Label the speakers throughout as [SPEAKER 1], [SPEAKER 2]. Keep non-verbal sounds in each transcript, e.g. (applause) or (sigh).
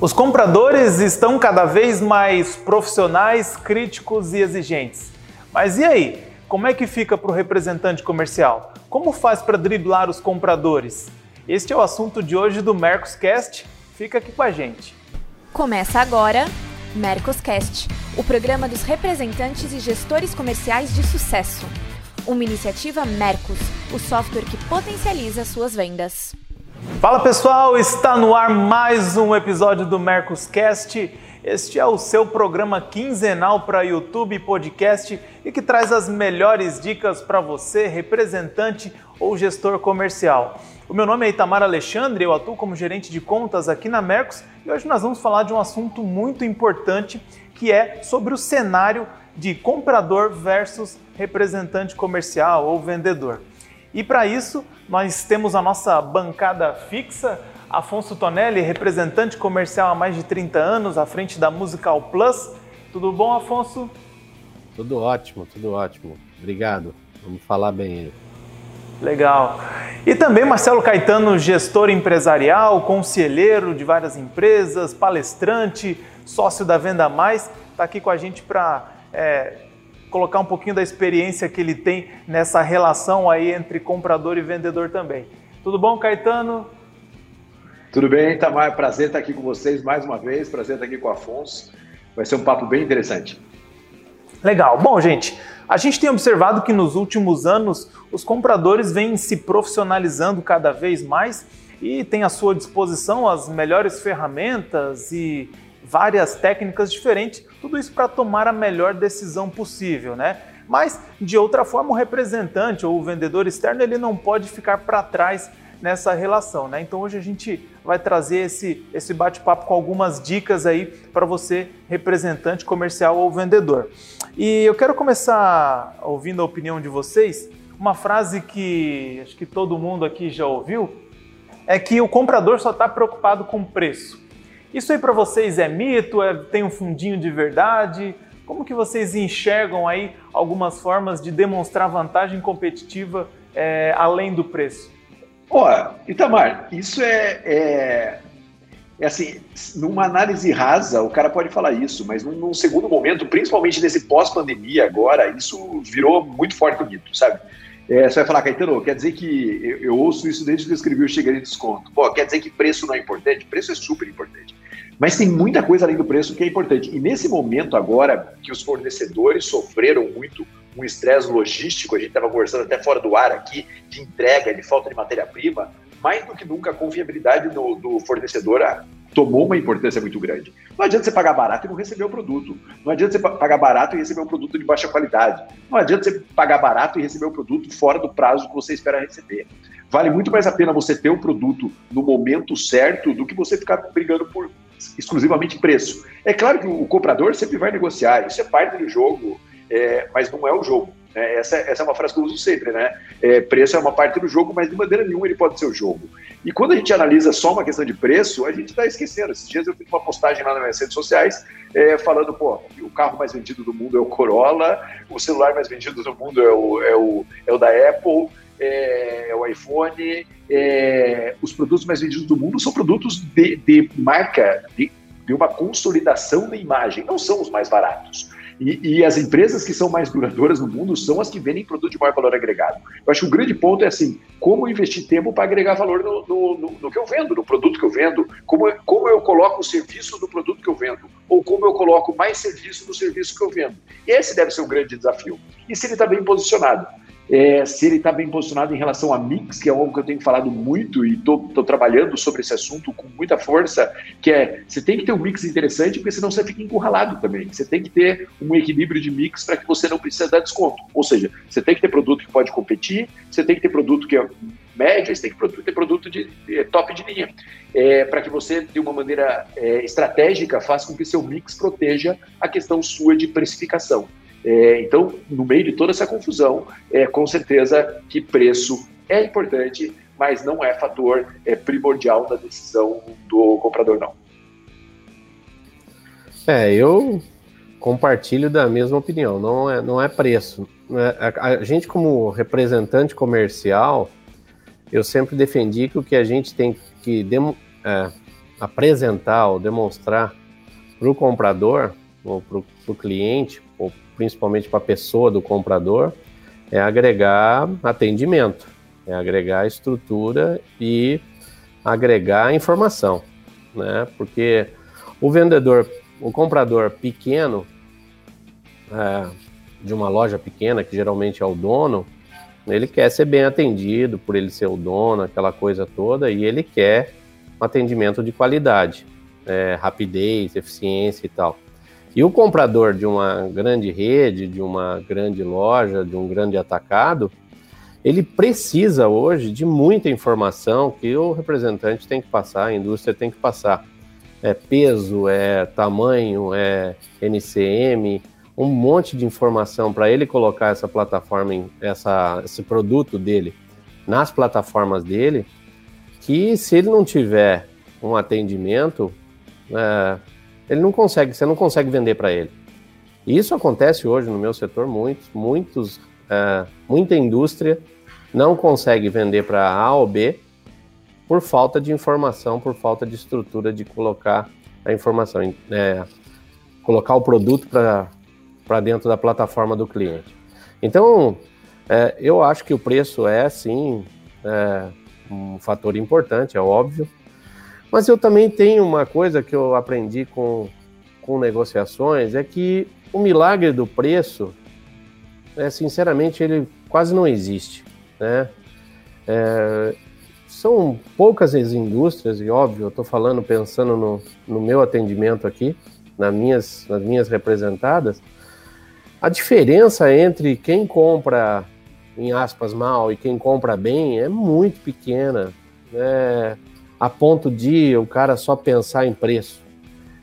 [SPEAKER 1] Os compradores estão cada vez mais profissionais, críticos e exigentes. Mas e aí? Como é que fica para o representante comercial? Como faz para driblar os compradores? Este é o assunto de hoje do Mercoscast. Fica aqui com a gente.
[SPEAKER 2] Começa agora Mercoscast, o programa dos representantes e gestores comerciais de sucesso. Uma iniciativa Mercos, o software que potencializa suas vendas.
[SPEAKER 1] Fala pessoal, está no ar mais um episódio do Mercoscast. Este é o seu programa quinzenal para YouTube e podcast e que traz as melhores dicas para você, representante ou gestor comercial. O meu nome é Itamar Alexandre, eu atuo como gerente de contas aqui na Mercos e hoje nós vamos falar de um assunto muito importante que é sobre o cenário de comprador versus representante comercial ou vendedor. E para isso, nós temos a nossa bancada fixa, Afonso Tonelli, representante comercial há mais de 30 anos, à frente da Musical Plus. Tudo bom, Afonso?
[SPEAKER 3] Tudo ótimo, tudo ótimo. Obrigado. Vamos falar bem aí.
[SPEAKER 1] Legal. E também Marcelo Caetano, gestor empresarial, conselheiro de várias empresas, palestrante, sócio da Venda Mais, está aqui com a gente para é, colocar um pouquinho da experiência que ele tem nessa relação aí entre comprador e vendedor também. Tudo bom, Caetano?
[SPEAKER 4] Tudo bem, Tamar. Prazer estar aqui com vocês mais uma vez. Prazer estar aqui com o Afonso. Vai ser um papo bem interessante.
[SPEAKER 1] Legal. Bom, gente, a gente tem observado que nos últimos anos os compradores vêm se profissionalizando cada vez mais e têm à sua disposição as melhores ferramentas e várias técnicas diferentes, tudo isso para tomar a melhor decisão possível, né? Mas de outra forma, o representante ou o vendedor externo ele não pode ficar para trás nessa relação, né? Então hoje a gente vai trazer esse, esse bate-papo com algumas dicas aí para você, representante comercial ou vendedor. E eu quero começar ouvindo a opinião de vocês, uma frase que acho que todo mundo aqui já ouviu, é que o comprador só está preocupado com o preço. Isso aí para vocês é mito? É, tem um fundinho de verdade? Como que vocês enxergam aí algumas formas de demonstrar vantagem competitiva é, além do preço?
[SPEAKER 4] Ó, Itamar, isso é, é, é, assim, numa análise rasa, o cara pode falar isso, mas num, num segundo momento, principalmente nesse pós-pandemia agora, isso virou muito forte o mito, sabe? É, você vai falar, Caetano, quer dizer que eu, eu, ouço isso desde que eu escrevi o Chega de Desconto. Pô, quer dizer que preço não é importante? Preço é super importante. Mas tem muita coisa além do preço que é importante. E nesse momento agora, que os fornecedores sofreram muito um estresse logístico, a gente estava conversando até fora do ar aqui, de entrega, de falta de matéria-prima, mais do que nunca a confiabilidade do, do fornecedor tomou uma importância muito grande. Não adianta você pagar barato e não receber o produto. Não adianta você pagar barato e receber um produto de baixa qualidade. Não adianta você pagar barato e receber o um produto fora do prazo que você espera receber. Vale muito mais a pena você ter o um produto no momento certo do que você ficar brigando por exclusivamente preço. É claro que o comprador sempre vai negociar, isso é parte do jogo, é, mas não é o jogo. Né? Essa, essa, é uma frase que eu uso sempre, né? É, preço é uma parte do jogo, mas de maneira nenhuma ele pode ser o jogo. E quando a gente analisa só uma questão de preço, a gente está esquecendo. Esses dias eu fiz uma postagem lá nas minhas redes sociais é, falando, pô, o carro mais vendido do mundo é o Corolla, o celular mais vendido do mundo é o, é o, é o da Apple, é, o iPhone, é, os produtos mais vendidos do mundo são produtos de, de marca, de, de, uma consolidação da imagem, não são os mais baratos. E, e, as empresas que são mais duradouras no mundo são as que vendem produto de maior valor agregado. Eu acho que o grande ponto é assim, como investir tempo para agregar valor no, no, no, no, que eu vendo, no produto que eu vendo, como, como eu coloco o serviço do produto que eu vendo, ou como eu coloco mais serviço no serviço que eu vendo. Esse deve ser o grande desafio. E se ele está bem posicionado é, se ele está bem posicionado em relação a mix, que é algo que eu tenho falado muito e estou trabalhando sobre esse assunto com muita força, que é você tem que ter um mix interessante, porque senão você fica encurralado também. Você tem que ter um equilíbrio de mix para que você não precise dar desconto. Ou seja, você tem que ter produto que pode competir, você tem que ter produto que é médio, você tem que ter produto de, de top de linha. É, para que você, de uma maneira é, estratégica, faça com que seu mix proteja a questão sua de precificação. É, então, no meio de toda essa confusão, é, com certeza que preço é importante, mas não é fator é, primordial da decisão do comprador, não.
[SPEAKER 3] É, eu compartilho da mesma opinião, não é, não é preço. É, a, gente, como representante comercial, eu sempre defendi que o que a gente tem que demo, é, apresentar ou demonstrar para o comprador, ou para o cliente, principalmente para a pessoa do comprador, é agregar atendimento, é agregar estrutura e agregar informação, né? Porque o vendedor, o comprador pequeno é, de uma loja pequena, que geralmente é o dono, ele quer ser bem atendido por ele ser o dono, aquela coisa toda, e ele quer um atendimento de qualidade, é, rapidez, eficiência e tal. E o comprador de uma grande rede, de uma grande loja, de um grande atacado, ele precisa hoje de muita informação que o representante tem que passar, a indústria tem que passar. É peso, é tamanho, é NCM, um monte de informação para ele colocar essa plataforma, essa, esse produto dele nas plataformas dele, que se ele não tiver um atendimento, é, ele não consegue, você não consegue vender para ele. E isso acontece hoje no meu setor, muitos, muitos, é, muita indústria não consegue vender para A ou B por falta de informação, por falta de estrutura de colocar a informação, é, colocar o produto para dentro da plataforma do cliente. Então, é, eu acho que o preço é sim é, um fator importante, é óbvio, mas eu também tenho uma coisa que eu aprendi com, com negociações, é que o milagre do preço, é, sinceramente, ele quase não existe. Né? É, são poucas as indústrias, e óbvio, eu estou falando pensando no, no meu atendimento aqui, nas minhas, nas minhas representadas, a diferença entre quem compra, em aspas, mal e quem compra bem é muito pequena. Né? A ponto de o cara só pensar em preço.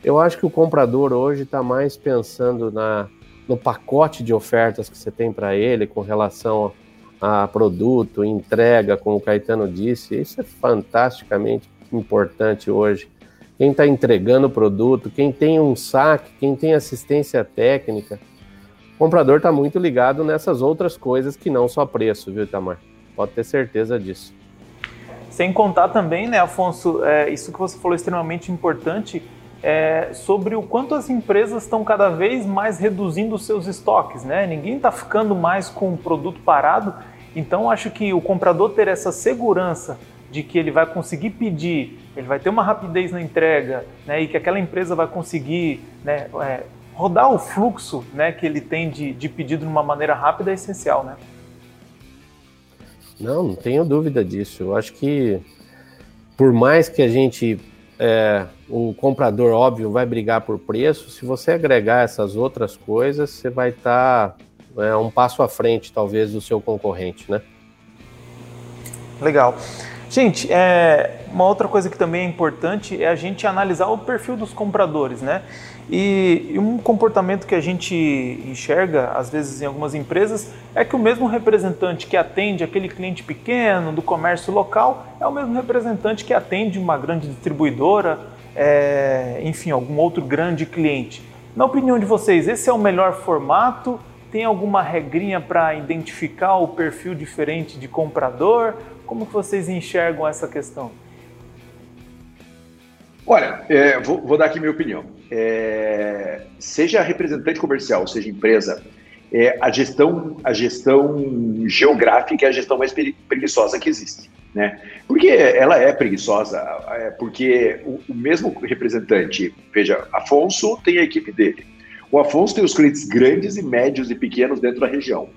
[SPEAKER 3] Eu acho que o comprador hoje está mais pensando na, no pacote de ofertas que você tem para ele com relação a produto, entrega, como o Caetano disse. Isso é fantasticamente importante hoje. Quem está entregando o produto, quem tem um saque, quem tem assistência técnica. O comprador está muito ligado nessas outras coisas que não só preço, viu, Tamar? Pode ter certeza disso.
[SPEAKER 1] Sem contar também, né, Afonso, é, isso que você falou é extremamente importante, é, sobre o quanto as empresas estão cada vez mais reduzindo seus estoques, né? Ninguém está ficando mais com o produto parado, então acho que o comprador ter essa segurança de que ele vai conseguir pedir, ele vai ter uma rapidez na entrega, né? E que aquela empresa vai conseguir, né? É, rodar o fluxo, né? Que ele tem de, de pedido de uma maneira rápida é essencial, né?
[SPEAKER 3] Não, não tenho dúvida disso. Eu acho que por mais que a gente é, o comprador óbvio vai brigar por preço, se você agregar essas outras coisas, você vai estar tá, é, um passo à frente, talvez, do seu concorrente, né?
[SPEAKER 1] Legal. Gente, é, uma outra coisa que também é importante é a gente analisar o perfil dos compradores, né? E, e, um comportamento que a gente enxerga, às vezes, em algumas empresas, é que o mesmo representante que atende aquele cliente pequeno do comércio local é o mesmo representante que atende uma grande distribuidora, é, enfim, algum outro grande cliente. Na opinião de vocês, esse é o melhor formato? Tem alguma regrinha para identificar o perfil diferente de comprador? Como vocês enxergam essa questão?
[SPEAKER 4] Olha, é, vou, vou, dar aqui minha opinião. É, seja representante comercial, seja empresa, é, a, gestão, a gestão geográfica é a gestão mais preguiçosa que existe. Né? Porque ela é preguiçosa, é, porque o, o, mesmo representante, veja, Afonso tem a equipe dele. O Afonso tem os clientes grandes e médios e pequenos dentro da região.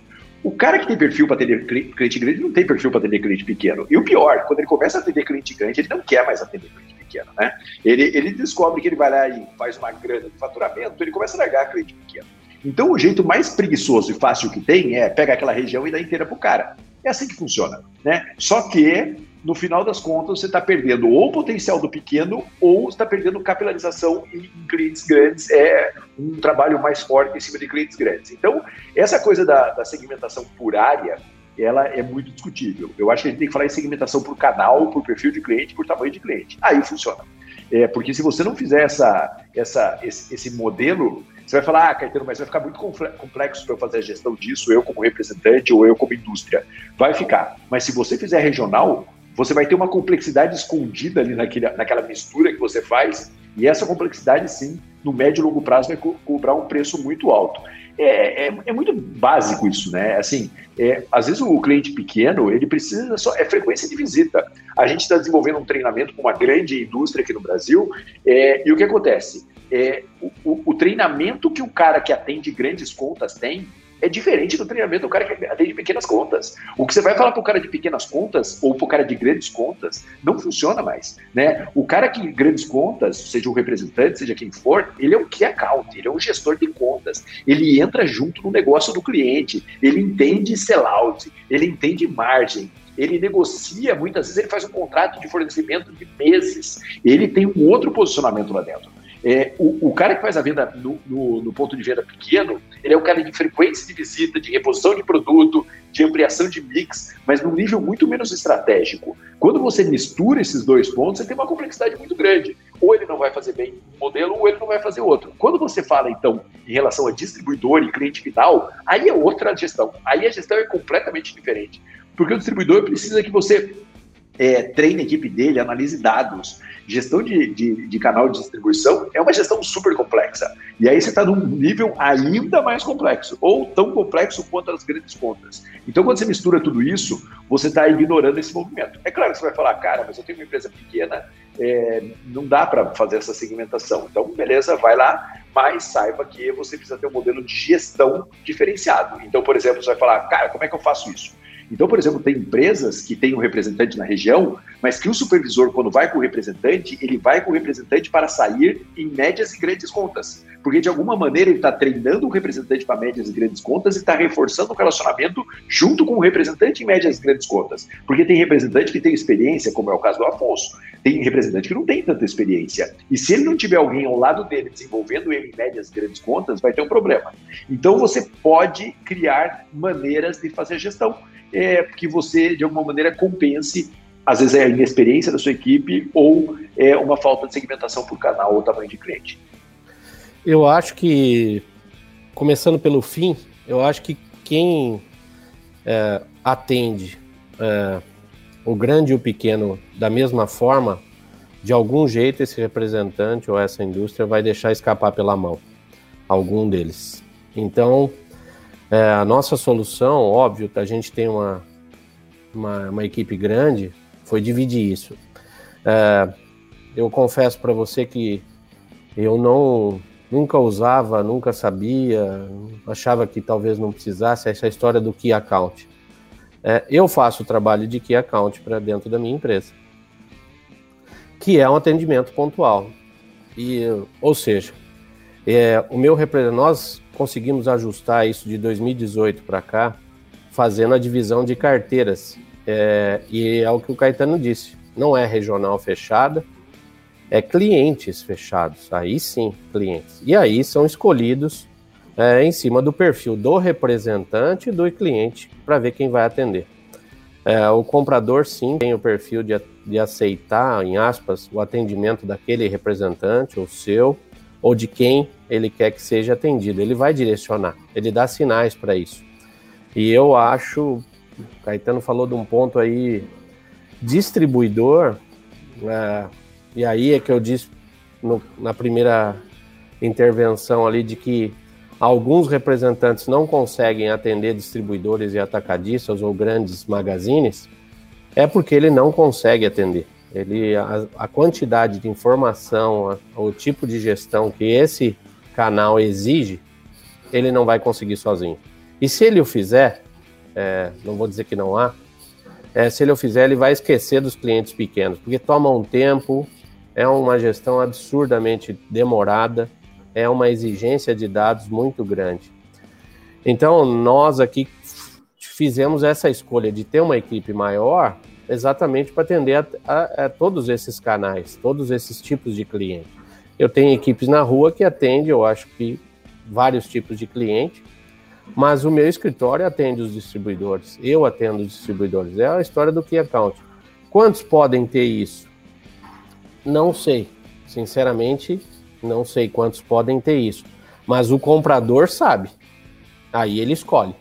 [SPEAKER 4] O cara que tem perfil para atender cliente grande não tem perfil para atender cliente pequeno. E o pior, quando ele começa a atender cliente grande, ele não quer mais atender cliente pequeno, né? Ele, ele descobre que ele vai lá e faz uma grana de faturamento, ele começa a largar cliente pequeno. Então, o jeito mais preguiçoso e fácil que tem é pegar aquela região e dar inteira pro cara. É assim que funciona, né? Só que, no final das contas, você está perdendo ou o potencial do pequeno ou está perdendo capilarização em clientes grandes. É um trabalho mais forte em cima de clientes grandes. Então, essa coisa da, da segmentação por área, ela é muito discutível. Eu acho que a gente tem que falar em segmentação por canal, por perfil de cliente, por tamanho de cliente. Aí funciona. É, porque se você não fizer essa, essa, esse, esse modelo, você vai falar, ah, Caetano, mas vai ficar muito complexo para eu fazer a gestão disso, eu como representante ou eu como indústria. Vai ficar. Mas se você fizer regional, você vai ter uma complexidade escondida ali naquele, naquela mistura que você faz, e essa complexidade, sim, no médio e longo prazo vai co cobrar um preço muito alto. É, é, é, muito básico isso, né? Assim, é, às vezes o cliente pequeno, ele precisa só, é frequência de visita. A gente está desenvolvendo um treinamento com uma grande indústria aqui no Brasil, é, e o que acontece? É, o, o, o treinamento que o cara que atende grandes contas tem, é diferente do treinamento do cara que atende pequenas contas. O que você vai falar para o cara de pequenas contas ou para o cara de grandes contas não funciona mais. Né? O cara que grandes contas, seja o representante, seja quem for, ele é um key account, ele é um gestor de contas. Ele entra junto no negócio do cliente, ele entende sellout, ele entende margem, ele negocia, muitas vezes ele faz um contrato de fornecimento de meses. Ele tem um outro posicionamento lá dentro. É, o, o, cara que faz a venda no, no, no, ponto de venda pequeno, ele é um cara de frequência de visita, de reposição de produto, de ampliação de mix, mas num nível muito menos estratégico. Quando você mistura esses dois pontos, você tem uma complexidade muito grande. Ou ele não vai fazer bem um modelo, ou ele não vai fazer outro. Quando você fala, então, em relação a distribuidor e cliente final, aí é outra gestão. Aí a gestão é completamente diferente. Porque o distribuidor precisa que você é, treine a equipe dele, analise dados. Gestão de, de, de, canal de distribuição é uma gestão super complexa. E aí você está num nível ainda mais complexo, ou tão complexo quanto as grandes contas. Então, quando você mistura tudo isso, você está ignorando esse movimento. É claro que você vai falar, cara, mas eu tenho uma empresa pequena, é, não dá para fazer essa segmentação. Então, beleza, vai lá, mas saiba que você precisa ter um modelo de gestão diferenciado. Então, por exemplo, você vai falar, cara, como é que eu faço isso? Então, por exemplo, tem empresas que têm um representante na região, mas que o supervisor, quando vai com o representante, ele vai com o representante para sair em médias e grandes contas. Porque, de alguma maneira, ele está treinando o representante para médias e grandes contas e está reforçando o relacionamento junto com o representante em médias e grandes contas. Porque tem representante que tem experiência, como é o caso do Afonso. Tem representante que não tem tanta experiência. E se ele não tiver alguém ao lado dele desenvolvendo ele em médias e grandes contas, vai ter um problema. Então, você pode criar maneiras de fazer gestão é, que você, de alguma maneira, compense, às vezes é a inexperiência da sua equipe ou é uma falta de segmentação por canal ou tamanho de cliente.
[SPEAKER 3] Eu acho que, começando pelo fim, eu acho que quem é, atende é, o grande e o pequeno da mesma forma, de algum jeito esse representante ou essa indústria vai deixar escapar pela mão algum deles. Então, é, a nossa solução, óbvio, a gente tem uma, uma, uma equipe grande, foi dividir isso. É, eu confesso para você que eu não nunca usava, nunca sabia, achava que talvez não precisasse essa história do Key Account. É, eu faço o trabalho de Key Account para dentro da minha empresa, que é um atendimento pontual. E, ou seja, é, o meu nós conseguimos ajustar isso de 2018 para cá, fazendo a divisão de carteiras. É, e é o que o Caetano disse: não é regional fechada, é clientes fechados. Aí sim, clientes. E aí são escolhidos é, em cima do perfil do representante e do cliente para ver quem vai atender. É, o comprador sim tem o perfil de, de aceitar, em aspas, o atendimento daquele representante ou seu ou de quem ele quer que seja atendido. Ele vai direcionar, ele dá sinais para isso. E eu acho, Caetano falou de um ponto aí, distribuidor, é, e aí é que eu disse no, na primeira intervenção ali de que alguns representantes não conseguem atender distribuidores e atacadistas ou grandes magazines, é porque ele não consegue atender. Ele, a, a quantidade de informação, a, o tipo de gestão que esse canal exige, ele não vai conseguir sozinho. E se ele o fizer, é, não vou dizer que não há, é, se ele o fizer, ele vai esquecer dos clientes pequenos, porque toma um tempo, é uma gestão absurdamente demorada, é uma exigência de dados muito grande. Então, nós aqui fizemos essa escolha de ter uma equipe maior exatamente para atender a, a, a, todos esses canais, todos esses tipos de cliente. Eu tenho equipes na rua que atendem, eu acho que vários tipos de cliente, mas o meu escritório atende os distribuidores, eu atendo os distribuidores. É a história do Key Account. Quantos podem ter isso? Não sei. Sinceramente, não sei quantos podem ter isso. Mas o comprador sabe. Aí ele escolhe.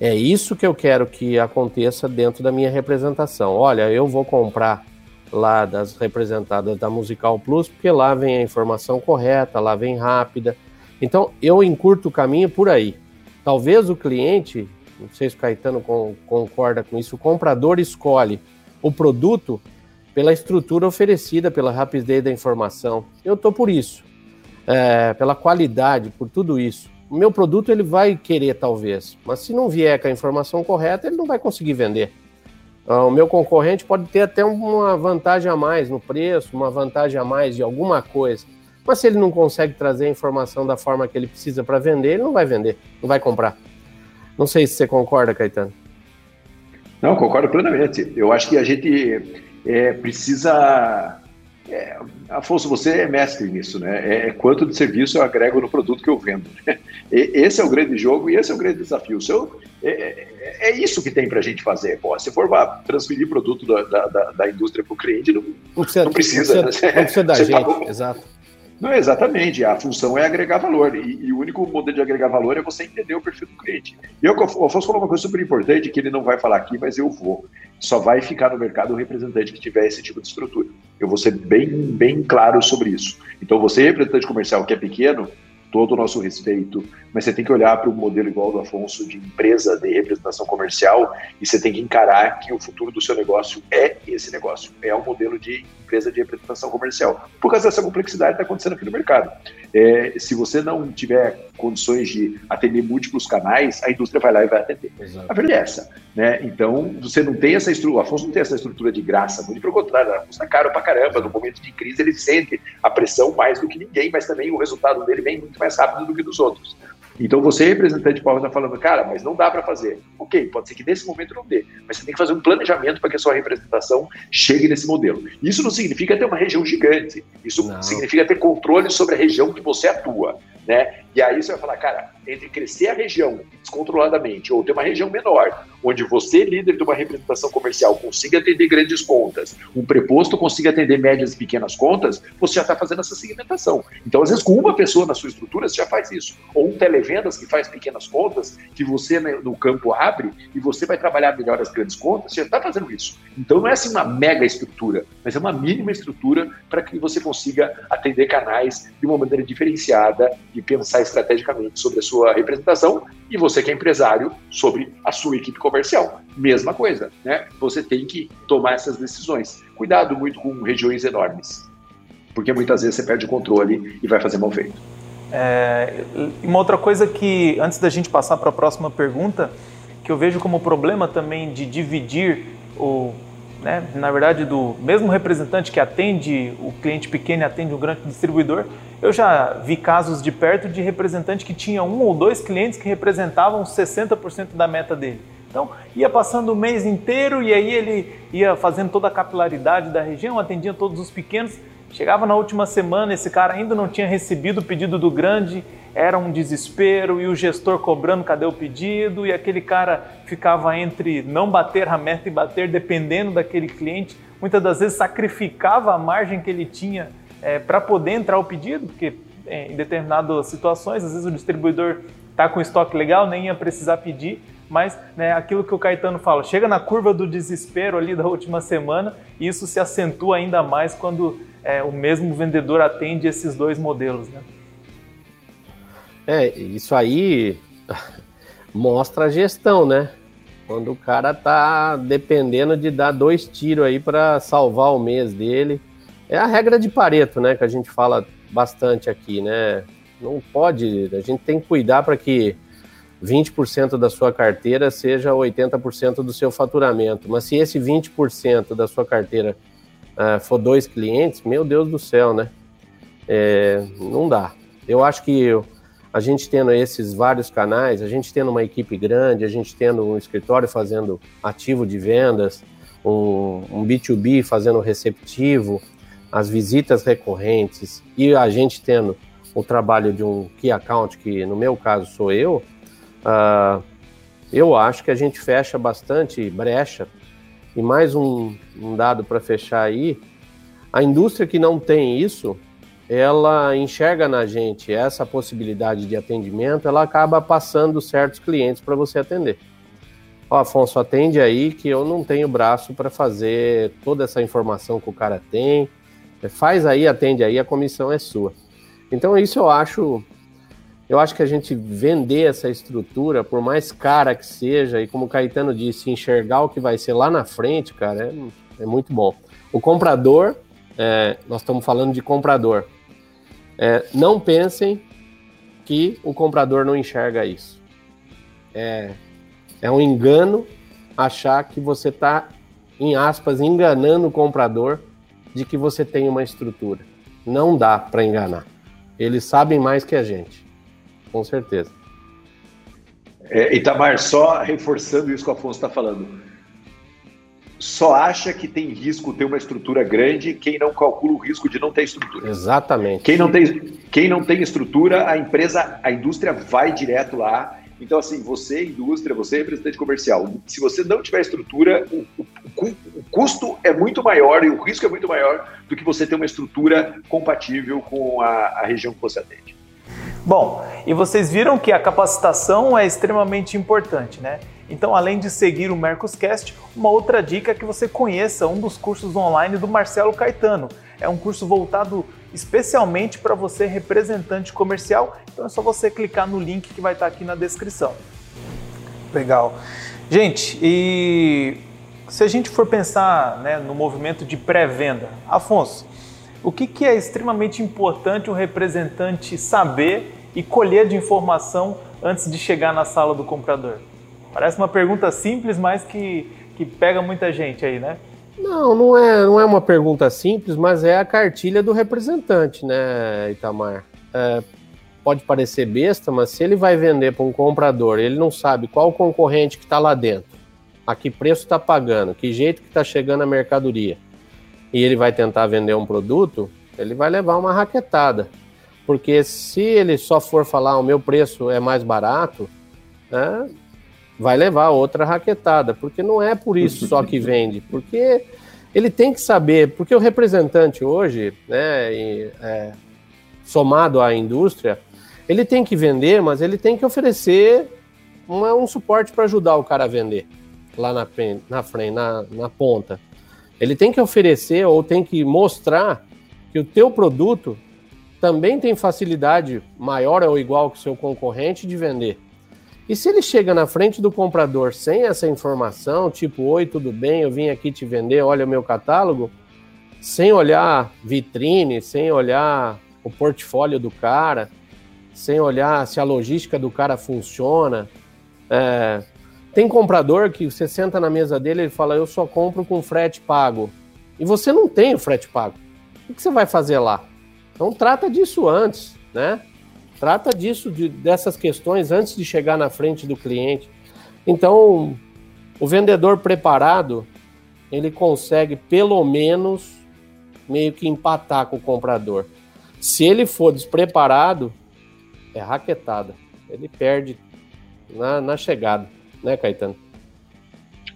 [SPEAKER 3] É isso que eu quero que aconteça dentro da minha representação. Olha, eu vou comprar lá das representadas da Musical Plus, porque lá vem a informação correta, lá vem rápida. Então, eu encurto o caminho por aí. Talvez o cliente, não sei se o Caetano concorda com isso, o comprador escolhe o produto pela estrutura oferecida, pela rapidez da informação. Eu estou por isso, é, pela qualidade, por tudo isso. Meu produto ele vai querer talvez, mas se não vier com a informação correta, ele não vai conseguir vender. Ah, o meu concorrente pode ter até uma vantagem a mais no preço, uma vantagem a mais de alguma coisa. Mas se ele não consegue trazer a informação da forma que ele precisa para vender, ele não vai vender, não vai comprar. Não sei se você concorda, Caetano.
[SPEAKER 4] Não, concordo plenamente. Eu acho que a gente é, precisa. É, Afonso, você é mestre nisso, né? É, é, quanto de serviço eu agrego no produto que eu vendo. Né? Esse é o grande jogo e esse é o grande desafio. Seu, é, é, é isso que tem para a gente fazer. Pô, se for para transferir produto da, da, da indústria para o cliente, não, não precisa. Não precisa,
[SPEAKER 3] não precisa, não precisa da gente, tá exato.
[SPEAKER 4] Não, exatamente. A função é agregar valor. E, e, o único modelo de agregar valor é você entender o perfil do cliente. E eu, o Afonso falou uma coisa super importante que ele não vai falar aqui, mas eu vou. Só vai ficar no mercado o representante que tiver esse tipo de estrutura. Eu vou ser bem, bem claro sobre isso. Então, você, representante comercial que é pequeno, todo o nosso respeito, mas você tem que olhar para o modelo igual do Afonso de empresa de representação comercial e você tem que encarar que o futuro do seu negócio é esse negócio, é um modelo de empresa de representação comercial, por causa dessa complexidade que está acontecendo aqui no mercado. É, se você não tiver condições de atender múltiplos canais, a indústria vai lá e vai atender. Exato. A verdade é essa. Né? Então, você não tem essa estrutura, o Afonso não tem essa estrutura de graça, muito pelo contrário, ela custa caro pra caramba. No momento de crise, ele sente a pressão mais do que ninguém, mas também o resultado dele vem muito mais rápido do que dos outros. Então você, representante Paulo, está falando, cara, mas não dá para fazer. Ok, pode ser que nesse momento não dê, mas você tem que fazer um planejamento para que a sua representação chegue nesse modelo. Isso não significa ter uma região gigante, isso não. significa ter controle sobre a região que você atua. Né? E aí você vai falar, cara, entre crescer a região descontroladamente ou ter uma região menor, onde você, líder de uma representação comercial, consiga atender grandes contas, um preposto consiga atender médias e pequenas contas, você já está fazendo essa segmentação. Então, às vezes, com uma pessoa na sua estrutura, você já faz isso. Ou um televendas que faz pequenas contas, que você né, no campo abre e você vai trabalhar melhor as grandes contas, você já está fazendo isso. Então, não é assim uma mega estrutura, mas é uma mínima estrutura para que você consiga atender canais de uma maneira diferenciada e pensar estrategicamente sobre a sua representação e você que é empresário sobre a sua equipe comercial. Mesma coisa, né? Você tem que tomar essas decisões. Cuidado muito com regiões enormes, porque muitas vezes você perde o controle e vai fazer mal feito.
[SPEAKER 1] É, uma outra coisa que, antes da gente passar para a próxima pergunta, que eu vejo como problema também de dividir o né, na verdade, do mesmo representante que atende o cliente pequeno e atende o grande distribuidor, eu já vi casos de perto de representante que tinha um ou dois clientes que representavam 60% da meta dele. Então, ia passando o mês inteiro e aí ele ia fazendo toda a capilaridade da região, atendia todos os pequenos. Chegava na última semana, esse cara ainda não tinha recebido o pedido do grande, era um desespero e o gestor cobrando cadê o pedido e aquele cara ficava entre não bater a meta e bater dependendo daquele cliente. Muitas das vezes sacrificava a margem que ele tinha é, para poder entrar o pedido, porque é, em determinadas situações, às vezes o distribuidor está com estoque legal, nem ia precisar pedir, mas né, aquilo que o Caetano fala, chega na curva do desespero ali da última semana e isso se acentua ainda mais quando é, o mesmo vendedor atende esses dois modelos. Né?
[SPEAKER 3] É, isso aí (laughs) mostra a gestão, né? Quando o cara tá dependendo de dar dois tiros aí para salvar o mês dele. É a regra de Pareto, né? Que a gente fala bastante aqui, né? Não pode, a gente tem que cuidar para que 20% da sua carteira seja 80% do seu faturamento. Mas se esse 20% da sua carteira uh, for dois clientes, meu Deus do céu, né? É, não dá. Eu acho que eu, a gente tendo esses vários canais, a gente tendo uma equipe grande, a gente tendo um escritório fazendo ativo de vendas, um, um B2B fazendo receptivo, as visitas recorrentes e a gente tendo o trabalho de um key account, que no meu caso sou eu, uh, eu acho que a gente fecha bastante brecha. E mais um, um dado para fechar aí: a indústria que não tem isso, ela enxerga na gente essa possibilidade de atendimento, ela acaba passando certos clientes para você atender. Ó, Afonso, atende aí que eu não tenho braço para fazer toda essa informação que o cara tem. É, faz aí, atende aí, a comissão é sua. Então isso eu acho, eu acho que a gente vender essa estrutura, por mais cara que seja, e como o Caetano disse, enxergar o que vai ser lá na frente, cara, é, é muito bom. O comprador, é, nós estamos falando de comprador. É, não pensem que o comprador não enxerga isso. É, é um engano achar que você está, em aspas, enganando o comprador de que você tem uma estrutura. Não dá para enganar. Eles sabem mais que a gente, com certeza.
[SPEAKER 4] É, Itamar, só reforçando isso que o Afonso está falando. Só acha que tem risco ter uma estrutura grande quem não calcula o risco de não ter estrutura.
[SPEAKER 3] Exatamente.
[SPEAKER 4] Quem não tem, quem não tem estrutura, a empresa, a indústria vai direto lá então, assim, você, indústria, você, representante comercial, se você não tiver estrutura, o, o, o, custo é muito maior e o risco é muito maior do que você ter uma estrutura compatível com a, a região que você atende.
[SPEAKER 1] Bom, e vocês viram que a capacitação é extremamente importante, né? Então, além de seguir o Mercoscast, uma outra dica é que você conheça um dos cursos online do Marcelo Caetano. É um curso voltado especialmente para você representante comercial. Então é só você clicar no link que vai estar aqui na descrição. Legal. Gente, e se a gente for pensar né, no movimento de pré-venda, Afonso, o que, que é extremamente importante um representante saber e colher de informação antes de chegar na sala do comprador? Parece uma pergunta simples, mas que, que pega muita gente aí, né?
[SPEAKER 3] Não, não é, não é uma pergunta simples, mas é a cartilha do representante, né, Itamar? É, pode parecer besta, mas se ele vai vender para um comprador, ele não sabe qual concorrente que está lá dentro, a que preço está pagando, que jeito que está chegando a mercadoria, e ele vai tentar vender um produto, ele vai levar uma raquetada. Porque se ele só for falar o meu preço é mais barato, né, vai levar outra raquetada, porque não é por isso só que vende, porque ele tem que saber, porque o representante hoje, né, e, é, somado à indústria, ele tem que vender, mas ele tem que oferecer uma, um suporte para ajudar o cara a vender lá na, na frente, na, na ponta. Ele tem que oferecer ou tem que mostrar que o teu produto também tem facilidade maior ou igual que o seu concorrente de vender. E se ele chega na frente do comprador sem essa informação, tipo, oi, tudo bem, eu vim aqui te vender, olha o meu catálogo, sem olhar vitrine, sem olhar o portfólio do cara, sem olhar se a logística do cara funciona. É, tem comprador que você senta na mesa dele e fala, eu só compro com frete pago. E você não tem o frete pago. O que você vai fazer lá? Então trata disso antes, né? Trata disso, de, dessas questões antes de chegar na frente do cliente. Então, o vendedor preparado, ele consegue pelo menos meio que empatar com o comprador. Se ele for despreparado, é raquetada. Ele perde na, na chegada, né, Caetano?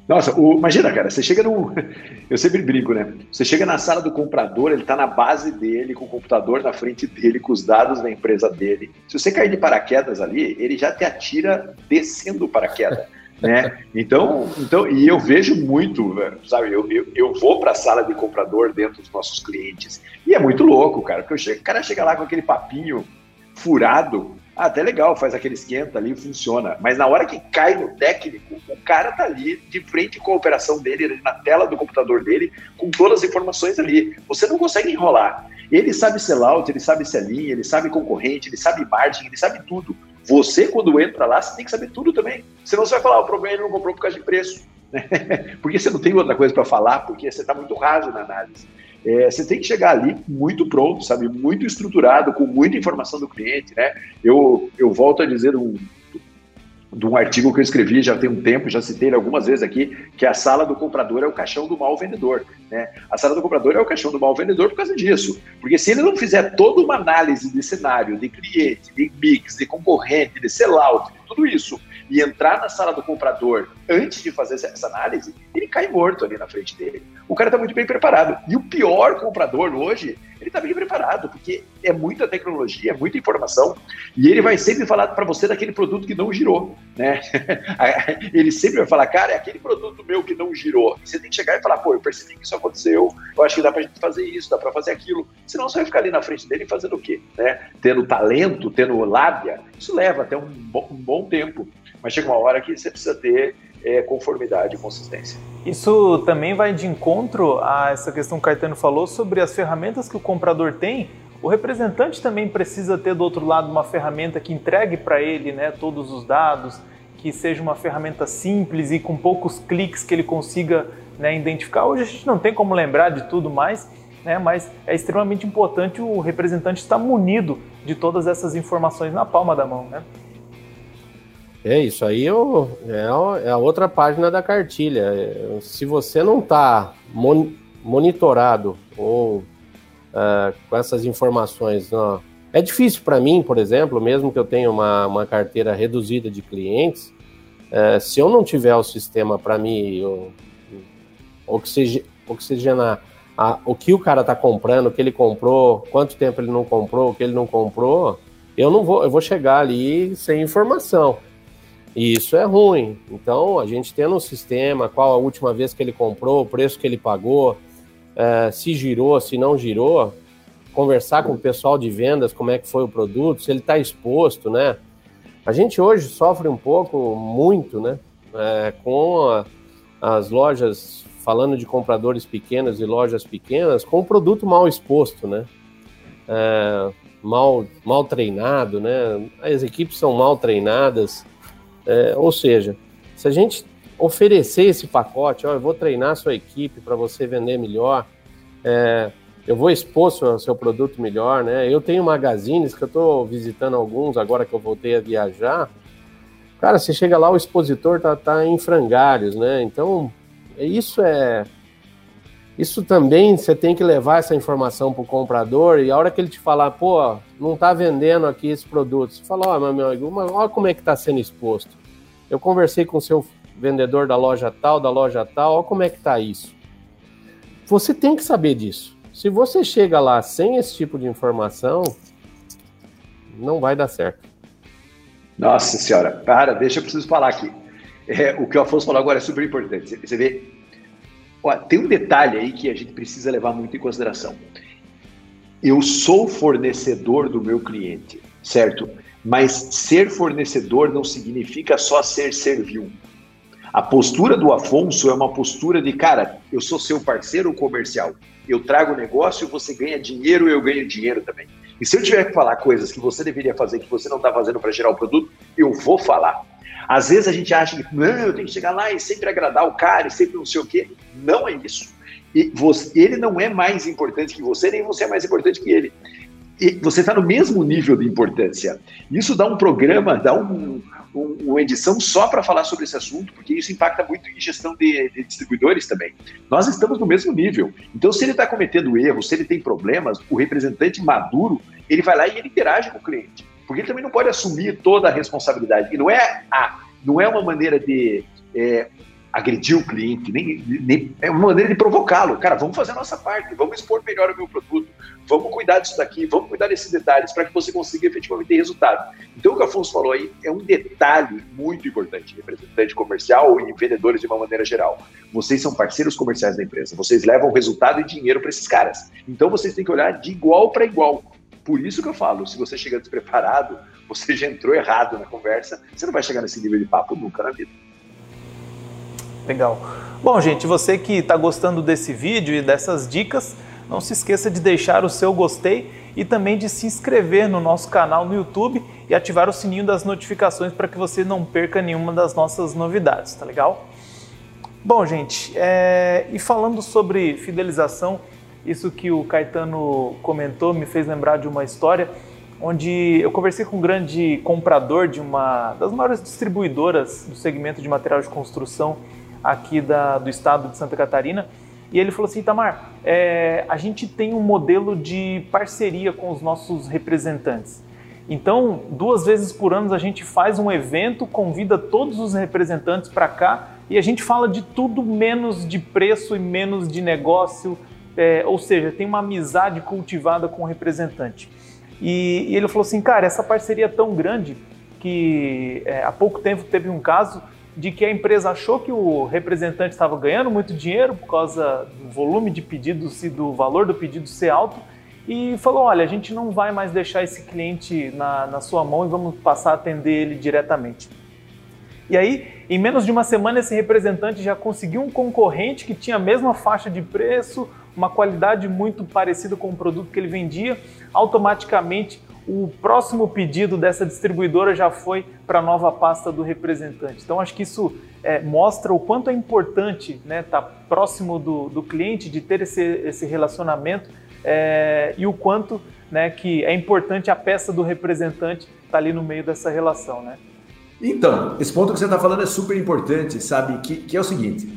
[SPEAKER 4] Nossa, o, imagina, cara, você chega no. (laughs) Eu sempre brinco, né? Você chega na sala do comprador, ele está na base dele, com o computador na frente dele, com os dados da empresa dele. Se você cair de paraquedas ali, ele já te atira descendo o paraquedas. (laughs) né? Então, então, e eu vejo muito, sabe? Eu, eu, eu vou para a sala de comprador dentro dos nossos clientes e é muito louco, cara, porque chego, o cara chega lá com aquele papinho furado, ah, até legal, faz aquele esquenta ali, funciona. Mas na hora que cai no técnico, o cara tá ali de frente com a operação dele, na tela do computador dele, com todas as informações ali. Você não consegue enrolar. Ele sabe sellout, ele sabe selling, ele sabe concorrente, ele sabe margem, ele sabe tudo. Você, quando entra lá, você tem que saber tudo também. Senão você vai falar, o problema é ele não comprou por causa de preço. (laughs) porque você não tem outra coisa para falar, porque você está muito raso na análise. É, você tem que chegar ali muito pronto, sabe? Muito estruturado, com muita informação do cliente, né? Eu, eu volto a dizer um, de um artigo que eu escrevi já tem um tempo, já citei ele algumas vezes aqui, que a sala do comprador é o caixão do mau vendedor. Né? A sala do comprador é o caixão do mau vendedor por causa disso. Porque se ele não fizer toda uma análise de cenário, de cliente, de mix, de concorrente, de sellout, tudo isso e entrar na sala do comprador antes de fazer essa análise, ele cai morto ali na frente dele. O cara está muito bem preparado. E o pior comprador hoje, ele está bem preparado, porque é muita tecnologia, é muita informação, e ele vai sempre falar para você daquele produto que não girou, né? (laughs) ele sempre vai falar, cara, é aquele produto meu que não girou. E você tem que chegar e falar, pô, eu percebi que isso aconteceu, eu acho que dá para gente fazer isso, dá para fazer aquilo. Senão você vai ficar ali na frente dele fazendo o quê? Né? Tendo talento, tendo lábia, isso leva até um bom, um bom tempo. Mas chega uma hora que você precisa ter é, conformidade e consistência.
[SPEAKER 1] Isso também vai de encontro a essa questão que o Caetano falou sobre as ferramentas que o comprador tem. O representante também precisa ter do outro lado uma ferramenta que entregue para ele né, todos os dados, que seja uma ferramenta simples e com poucos cliques que ele consiga né, identificar. Hoje a gente não tem como lembrar de tudo mais, né, mas é extremamente importante o representante estar munido de todas essas informações na palma da mão. Né?
[SPEAKER 3] É isso aí é, é a outra página da cartilha. Se você não está monitorado ou uh, com essas informações, não, é difícil para mim, por exemplo, mesmo que eu tenha uma, uma carteira reduzida de clientes, uh, se eu não tiver o sistema para me oxigenar a, o que o cara está comprando, o que ele comprou, quanto tempo ele não comprou, o que ele não comprou, eu não vou, eu vou chegar ali sem informação. E isso é ruim. Então, a gente tendo um sistema, qual a última vez que ele comprou, o preço que ele pagou, é, se girou, se não girou, conversar com o pessoal de vendas, como é que foi o produto, se ele está exposto, né? A gente hoje sofre um pouco, muito, né? É, com a, as lojas, falando de compradores pequenos e lojas pequenas, com o produto mal exposto, né? É, mal, mal treinado, né? As equipes são mal treinadas, é, ou seja, se a gente oferecer esse pacote, ó, eu vou treinar a sua equipe para você vender melhor, é, eu vou expor seu, seu produto melhor, né? Eu tenho magazines que eu estou visitando alguns agora que eu voltei a viajar. Cara, você chega lá, o expositor tá, tá em frangalhos, né? Então, isso é. Isso também você tem que levar essa informação para o comprador e a hora que ele te falar, pô, não está vendendo aqui esse produto, você fala, ó, oh, meu amigo, olha como é que está sendo exposto. Eu conversei com o seu vendedor da loja tal, da loja tal, olha como é que está isso. Você tem que saber disso. Se você chega lá sem esse tipo de informação, não vai dar certo.
[SPEAKER 4] Nossa senhora, para, deixa eu preciso falar aqui. É, o que o Afonso falou agora é super importante. Você vê, ó, tem um detalhe aí que a gente precisa levar muito em consideração eu sou fornecedor do meu cliente, certo? Mas ser fornecedor não significa só ser servil. A postura do Afonso é uma postura de, cara, eu sou seu parceiro comercial. Eu trago negócio, você ganha dinheiro, eu ganho dinheiro também. E se eu tiver que falar coisas que você deveria fazer que você não está fazendo para gerar o produto, eu vou falar. Às vezes a gente acha que, não, eu tenho que chegar lá e sempre agradar o cara e sempre não sei o quê. Não é isso. E você, ele não é mais importante que você, nem você é mais importante que ele. E você está no mesmo nível de importância. Isso dá um programa, dá um, um, uma edição só para falar sobre esse assunto, porque isso impacta muito em gestão de, de distribuidores também. Nós estamos no mesmo nível. Então, se ele está cometendo erros, se ele tem problemas, o representante maduro, ele vai lá e ele interage com o cliente. Porque ele também não pode assumir toda a responsabilidade. E não é, a, não é uma maneira de é, agredir o cliente, nem, nem é uma maneira de provocá-lo. Cara, vamos fazer a nossa parte, vamos expor melhor o meu produto, vamos cuidar disso daqui, vamos cuidar desses detalhes para que você consiga efetivamente ter resultado. Então, o que o Afonso falou aí é um detalhe muito importante, representante comercial e vendedores de uma maneira geral. Vocês são parceiros comerciais da empresa, vocês levam resultado e dinheiro para esses caras. Então, vocês têm que olhar de igual para igual. Por isso que eu falo, se você chega despreparado, (laughs) você já entrou errado na conversa, você não vai chegar nesse nível de papo nunca na vida.
[SPEAKER 1] Legal. Bom, gente, você que está gostando desse vídeo e dessas dicas, não se esqueça de deixar o seu gostei e também de se inscrever no nosso canal no YouTube e ativar o sininho das notificações para que você não perca nenhuma das nossas novidades, tá legal? Bom, gente, é... e falando sobre fidelização, isso que o Caetano comentou me fez lembrar de uma história onde eu conversei com um grande comprador de uma das maiores distribuidoras do segmento de material de construção aqui da, do estado de Santa Catarina. E ele falou assim, Tamar, é, a gente tem um modelo de parceria com os nossos representantes. Então, duas vezes por ano a gente faz um evento, convida todos os representantes para cá e a gente fala de tudo menos de preço e menos de negócio, é, ou seja, tem uma amizade cultivada com o representante. E, e ele falou assim, cara, essa parceria é tão grande que é, há pouco tempo teve um caso de que a empresa achou que o representante estava ganhando muito dinheiro por causa do volume de pedidos e do valor do pedido ser alto e falou: olha, a gente não vai mais deixar esse cliente na, na sua mão e vamos passar a atender ele diretamente. E aí, em menos de uma semana, esse representante já conseguiu um concorrente que tinha a mesma faixa de preço, uma qualidade muito parecida com o produto que ele vendia. Automaticamente, o próximo pedido dessa distribuidora já foi para a nova pasta do representante. Então, acho que isso é, mostra o quanto é importante estar né, tá próximo do, do cliente, de ter esse, esse relacionamento é, e o quanto né, que é importante a peça do representante estar tá ali no meio dessa relação. Né?
[SPEAKER 4] Então, esse ponto que você está falando é super importante, sabe? Que, que é o seguinte: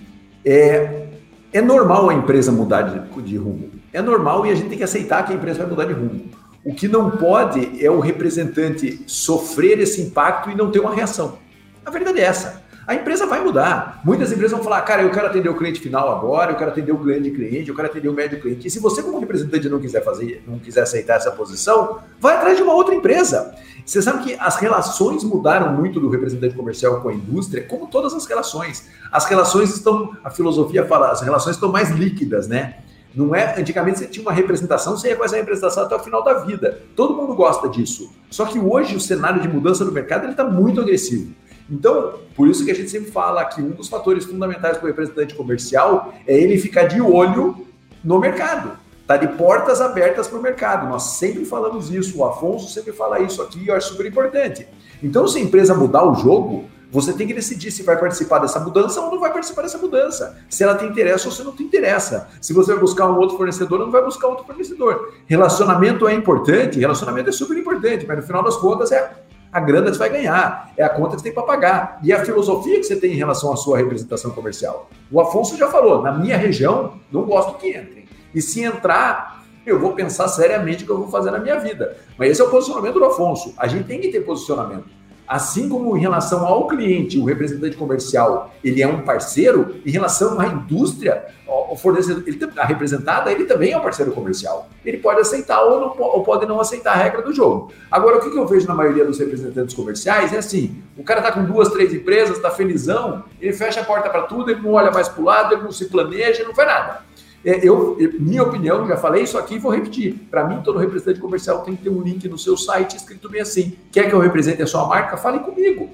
[SPEAKER 4] é, é normal a empresa mudar de, de rumo. É normal e a gente tem que aceitar que a empresa vai mudar de rumo. O que não pode é o representante sofrer esse impacto e não ter uma reação. A verdade é essa. A empresa vai mudar. Muitas empresas vão falar, cara, eu quero atender o cliente final agora, eu quero atender o grande cliente, eu quero atender o médio cliente. E se você, como representante, não quiser fazer, não quiser aceitar essa posição, vai atrás de uma outra empresa. Você sabe que as relações mudaram muito do representante comercial com a indústria, como todas as relações. As relações estão, a filosofia fala, as relações estão mais líquidas, né? Não é, antigamente você tinha uma representação, você ia com essa representação até o final da vida. Todo mundo gosta disso. Só que hoje o cenário de mudança do mercado ele está muito agressivo. Então, por isso que a gente sempre fala que um dos fatores fundamentais para o representante comercial é ele ficar de olho no mercado. Tá de portas abertas para o mercado. Nós sempre falamos isso. O Afonso sempre fala isso aqui e eu acho super importante. Então, se a empresa mudar o jogo, você tem que decidir se vai participar dessa mudança ou não vai participar dessa mudança. Se ela tem interesse ou se não tem interesse. Se você vai buscar um outro fornecedor ou não vai buscar outro fornecedor. Relacionamento é importante, relacionamento é super importante, mas no final das contas é a grana que você vai ganhar, é a conta que você tem para pagar. E a filosofia que você tem em relação à sua representação comercial. O Afonso já falou, na minha região, não gosto que entrem. E se entrar, eu vou pensar seriamente o que eu vou fazer na minha vida. Mas esse é o posicionamento do Afonso. A gente tem que ter posicionamento. Assim como em relação ao cliente, o representante comercial, ele é um parceiro, em relação à indústria, o fornecedor, ele, a representada, ele também é um parceiro comercial. Ele pode aceitar ou, não, ou pode não aceitar a regra do jogo. Agora, o que, eu vejo na maioria dos representantes comerciais é assim: o cara está com duas, três empresas, está felizão, ele fecha a porta para tudo, ele não olha mais para o lado, ele não se planeja, não faz nada. É, eu, minha opinião, já falei isso aqui e vou repetir. Para mim, todo representante comercial tem que ter um link no seu site escrito bem assim. Quer que eu represente a sua marca? Fale comigo.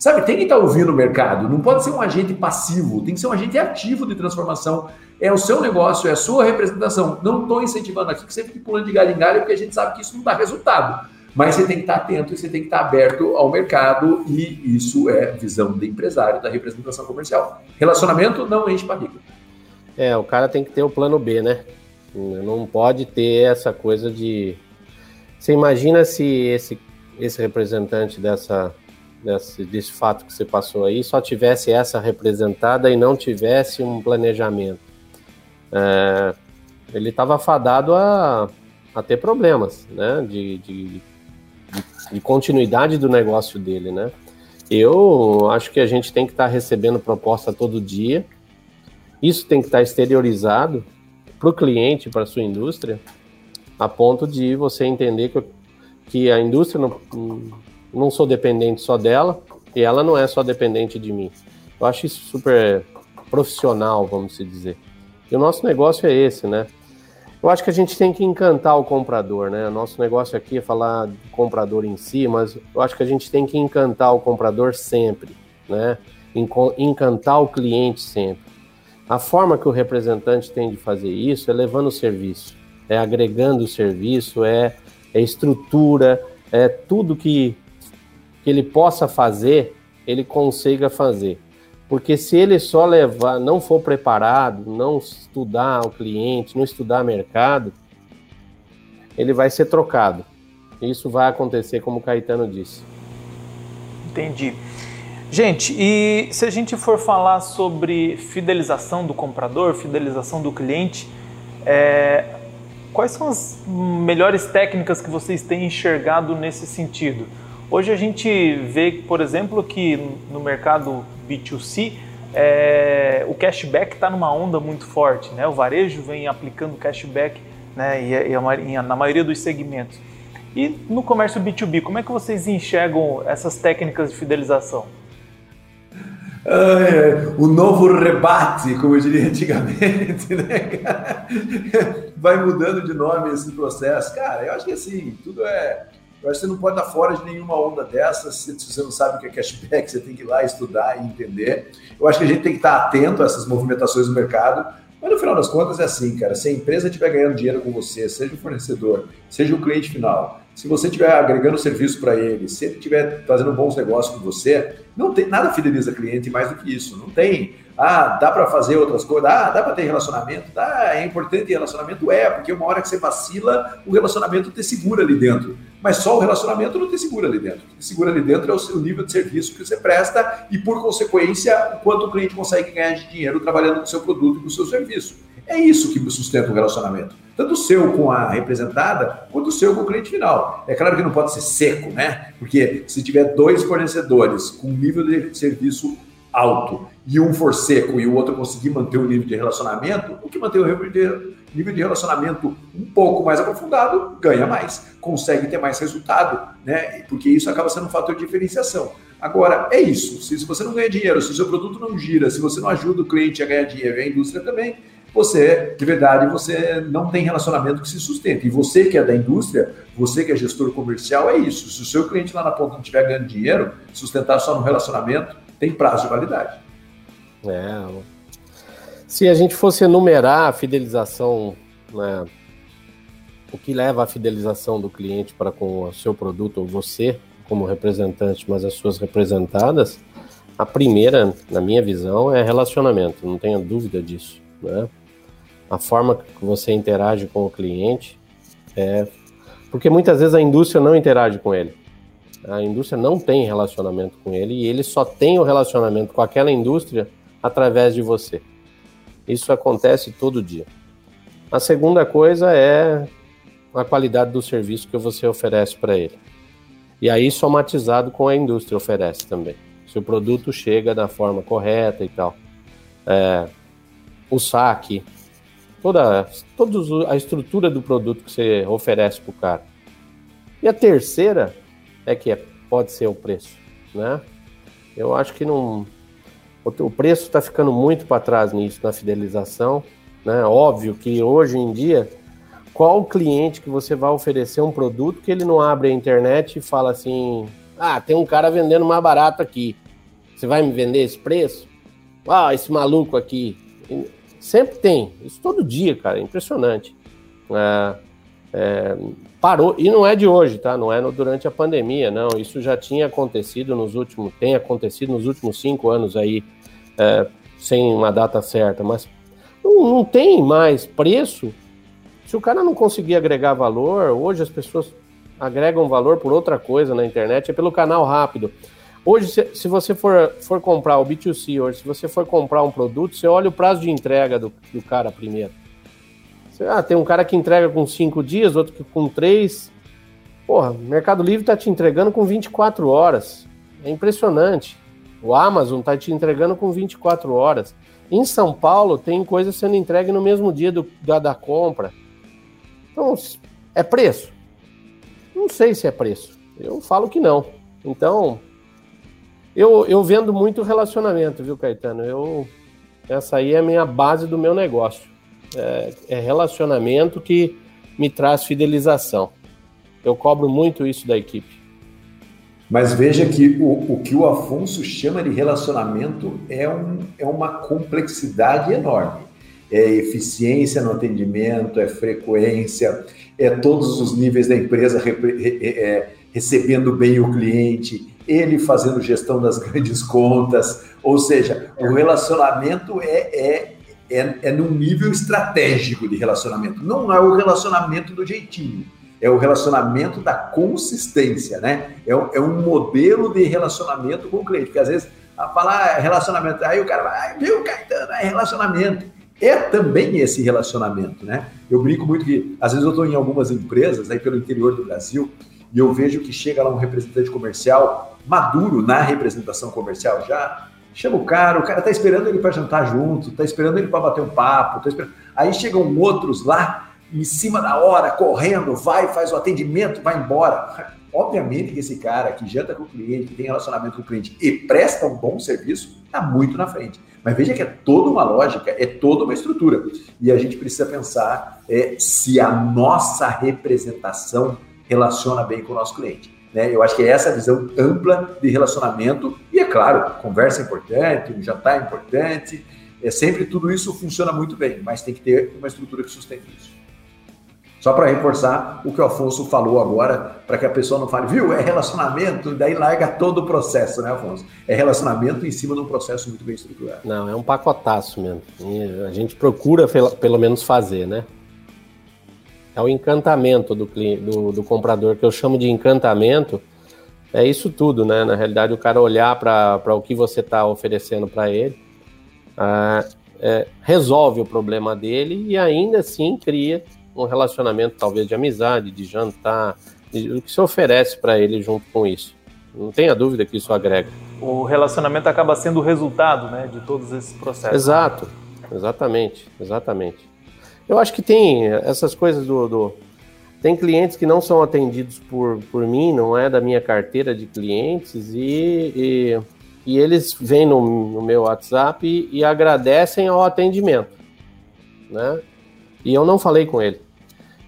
[SPEAKER 4] Sabe, tem que estar ouvindo o mercado. Não pode ser um agente passivo, tem que ser um agente ativo de transformação. É o seu negócio, é a sua representação. Não estou incentivando aqui que você fique pulando de galho em galho, porque a gente sabe que isso não dá resultado. Mas você tem que estar tá atento e você tem que estar tá aberto ao mercado, e isso é visão de empresário da representação comercial. Relacionamento não enche barriga.
[SPEAKER 3] É, o cara tem que ter o plano B, né? Não pode ter essa coisa de. Você imagina se esse, esse representante dessa, desse, desse fato que você passou aí só tivesse essa representada e não tivesse um planejamento. É, ele estava fadado a, a ter problemas, né? De, de, de, de, continuidade do negócio dele, né? Eu acho que a gente tem que estar tá recebendo proposta todo dia isso tem que estar exteriorizado para o cliente, para a sua indústria, a ponto de você entender que, que a indústria não, não sou dependente só dela e ela não é só dependente de mim. Eu acho isso super profissional, vamos dizer. E o nosso negócio é esse, né? Eu acho que a gente tem que encantar o comprador, né? O nosso negócio aqui é falar do comprador em si, mas eu acho que a gente tem que encantar o comprador sempre, né? Encantar o cliente sempre. A forma que o representante tem de fazer isso é levando o serviço, é agregando o serviço, é, é estrutura, é tudo que, que ele possa fazer, ele consiga fazer. Porque se ele só levar, não for preparado, não estudar o cliente, não estudar mercado, ele vai ser trocado. Isso vai acontecer, como o Caetano disse.
[SPEAKER 1] Entendi. Gente, e se a gente for falar sobre fidelização do comprador, fidelização do cliente, é, quais são as melhores técnicas que vocês têm enxergado nesse sentido? Hoje a gente vê, por exemplo, que no mercado B2C é, o cashback está numa onda muito forte, né? O varejo vem aplicando cashback né, e, e, a, na maioria dos segmentos. E no comércio B2B, como é que vocês enxergam essas técnicas de fidelização?
[SPEAKER 4] Ah, o novo rebate, como eu diria antigamente, (laughs) né, Vai mudando de nome esse processo. Cara, eu acho que assim, tudo é. Eu acho que você não pode estar fora de nenhuma onda dessas. Se você não sabe o que é cashback, você tem que ir lá estudar e entender. Eu acho que a gente tem que estar atento a essas movimentações do mercado. Mas no final das contas é assim, cara. Se a empresa estiver ganhando dinheiro com você, seja o fornecedor, seja o cliente final, se você estiver agregando serviço para ele, se ele estiver fazendo bons negócios com você, não tem nada fideliza cliente mais do que isso. Não tem, ah, dá para fazer outras coisas, ah, dá para ter relacionamento, dá, é importante relacionamento, é, porque uma hora que você vacila, o relacionamento te segura ali dentro. Mas só o relacionamento não te segura ali dentro. O que te segura ali dentro é o seu nível de serviço que você presta e, por consequência, o quanto o cliente consegue ganhar de dinheiro trabalhando com o seu produto e com o seu serviço. É isso que sustenta o relacionamento. Tanto o seu com a representada, quanto o seu com o cliente final. É claro que não pode ser seco, né? Porque se tiver dois fornecedores com nível de serviço alto e um for seco e o outro conseguir manter o nível de relacionamento, o que mantém o nível de relacionamento um pouco mais aprofundado ganha mais, consegue ter mais resultado, né? Porque isso acaba sendo um fator de diferenciação. Agora, é isso. Se você não ganha dinheiro, se o seu produto não gira, se você não ajuda o cliente a ganhar dinheiro e a indústria também, você, de verdade, você não tem relacionamento que se sustente. E você que é da indústria, você que é gestor comercial, é isso. Se o seu cliente lá na ponta não estiver ganhando dinheiro, sustentar só no relacionamento, tem prazo de validade.
[SPEAKER 3] É. Se a gente fosse enumerar a fidelização, né, o que leva à fidelização do cliente para com o seu produto, ou você como representante, mas as suas representadas, a primeira, na minha visão, é relacionamento, não tenha dúvida disso. Né? A forma que você interage com o cliente, é, porque muitas vezes a indústria não interage com ele. A indústria não tem relacionamento com ele e ele só tem o relacionamento com aquela indústria através de você. Isso acontece todo dia. A segunda coisa é a qualidade do serviço que você oferece para ele. E aí somatizado com a indústria oferece também. Se o produto chega da forma correta e tal. É, o saque, toda, toda a estrutura do produto que você oferece para o cara. E a terceira é que é, pode ser o preço, né? Eu acho que não, o preço está ficando muito para trás nisso, na fidelização. Né? Óbvio que hoje em dia, qual cliente que você vai oferecer um produto que ele não abre a internet e fala assim: ah, tem um cara vendendo mais barato aqui, você vai me vender esse preço? Ah, esse maluco aqui. Sempre tem, isso todo dia, cara, é impressionante. É, é, parou, e não é de hoje, tá? Não é no, durante a pandemia, não. Isso já tinha acontecido nos últimos, tem acontecido nos últimos cinco anos aí, é, sem uma data certa, mas não, não tem mais preço. Se o cara não conseguir agregar valor, hoje as pessoas agregam valor por outra coisa na internet, é pelo canal rápido. Hoje, se, se, você for, for comprar o B2C hoje, se você for comprar um produto, você olha o prazo de entrega do, do cara primeiro. Você, ah, tem um cara que entrega com 5 dias, outro que com 3. Porra, o Mercado Livre está te entregando com 24 horas. É impressionante. O Amazon está te entregando com 24 horas. Em São Paulo, tem coisa sendo entregue no mesmo dia do, da, da compra. Então, é preço? Não sei se é preço. Eu falo que não. Então, eu, eu vendo muito relacionamento, viu, Caetano? Eu, essa aí é a minha base do meu negócio. É, é relacionamento que me traz fidelização. Eu cobro muito isso da equipe.
[SPEAKER 4] Mas veja que o, o que o Afonso chama de relacionamento é, um, é uma complexidade enorme. É eficiência no atendimento, é frequência, é todos os níveis da empresa é, recebendo bem o cliente, ele fazendo gestão das (laughs) grandes contas, ou seja, o relacionamento é, é, é, é num nível estratégico de relacionamento, não é o relacionamento do jeitinho, é o relacionamento da consistência, né? É, é um modelo de relacionamento com o cliente, porque às vezes a falar relacionamento, aí o cara vai, viu, Caetano, é relacionamento. é também esse relacionamento, né? Eu brinco muito que, às vezes, eu estou em algumas empresas aí pelo interior do Brasil e eu vejo que chega lá um representante comercial maduro na representação comercial já, chama o cara, o cara tá esperando ele para jantar junto, tá esperando ele para bater um papo, tá esperando... aí chegam outros lá em cima da hora, correndo, vai, faz o atendimento, vai embora. Obviamente que esse cara que janta com o cliente, que tem relacionamento com o cliente e presta um bom serviço, está muito na frente. Mas veja que é toda uma lógica, é toda uma estrutura. E a gente precisa pensar é, se a nossa representação relaciona bem com o nosso cliente. Né? Eu acho que é essa visão ampla de relacionamento. E é claro, conversa é importante, um jantar é importante. É sempre tudo isso funciona muito bem, mas tem que ter uma estrutura que sustente isso. Só para reforçar o que o Afonso falou agora, para que a pessoa não fale, viu, é relacionamento, daí larga todo o processo, né, Afonso? É relacionamento em cima de um processo muito bem estruturado.
[SPEAKER 3] Não, é um pacotaço mesmo. E a gente procura pelo menos fazer, né? É o encantamento do, do, do comprador, que eu chamo de encantamento, é isso tudo, né? Na realidade, o cara olhar para o que você está oferecendo para ele, ah, é, resolve o problema dele e ainda assim cria um relacionamento talvez de amizade, de jantar, de, o que se oferece para ele junto com isso. Não tenha dúvida que isso agrega.
[SPEAKER 1] O relacionamento acaba sendo o resultado né, de todos esses processos.
[SPEAKER 3] Exato, exatamente, exatamente. Eu acho que tem essas coisas do, do, Tem clientes que não são atendidos por, por mim, não é da minha carteira de clientes, e, e, e eles vêm no, no meu WhatsApp e, e agradecem ao atendimento. Né? E eu não falei com ele.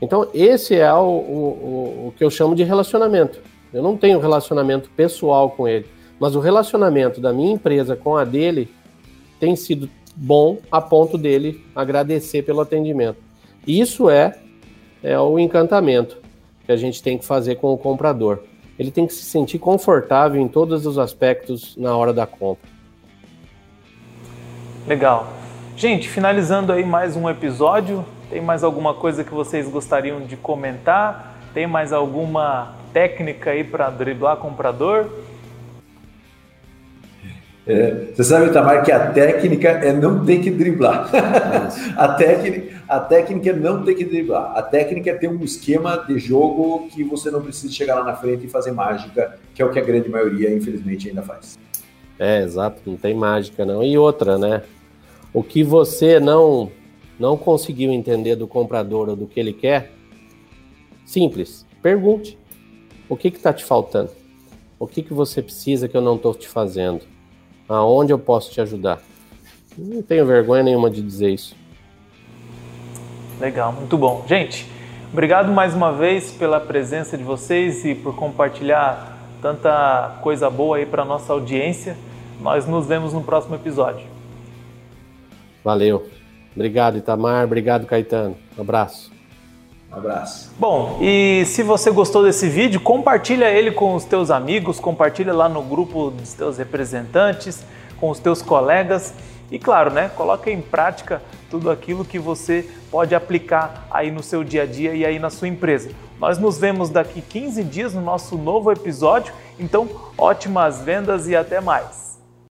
[SPEAKER 3] Então, esse é o, o, o que eu chamo de relacionamento. Eu não tenho relacionamento pessoal com ele, mas o relacionamento da minha empresa com a dele tem sido bom a ponto dele agradecer pelo atendimento. Isso é, é o encantamento que a gente tem que fazer com o comprador. Ele tem que se sentir confortável em todos os aspectos na hora da compra.
[SPEAKER 1] Legal. Gente, finalizando aí mais um episódio, tem mais alguma coisa que vocês gostariam de comentar? Tem mais alguma técnica aí para driblar comprador?
[SPEAKER 4] É, você sabe, Tamar, que a técnica é não ter que driblar. (laughs) a, técnica, a técnica é não ter que driblar. A técnica é ter um esquema de jogo que você não precisa chegar lá na frente e fazer mágica, que é o que a grande maioria, infelizmente, ainda faz.
[SPEAKER 3] É, exato, não tem mágica não. E outra, né? O que você não não conseguiu entender do comprador ou do que ele quer, simples, pergunte. O que está te faltando? O que, que você precisa que eu não estou te fazendo? Aonde eu posso te ajudar? Não tenho vergonha nenhuma de dizer isso.
[SPEAKER 1] Legal, muito bom. Gente, obrigado mais uma vez pela presença de vocês e por compartilhar tanta coisa boa aí para nossa audiência. Nós nos vemos no próximo episódio.
[SPEAKER 3] Valeu. Obrigado, Itamar. Obrigado, Caetano. Um abraço.
[SPEAKER 4] Um abraço.
[SPEAKER 1] Bom, e se você gostou desse vídeo, compartilha ele com os teus amigos, compartilha lá no grupo dos teus representantes, com os teus colegas e claro, né, coloca em prática tudo aquilo que você pode aplicar aí no seu dia a dia e aí na sua empresa. Nós nos vemos daqui 15 dias no nosso novo episódio, então ótimas vendas e até mais.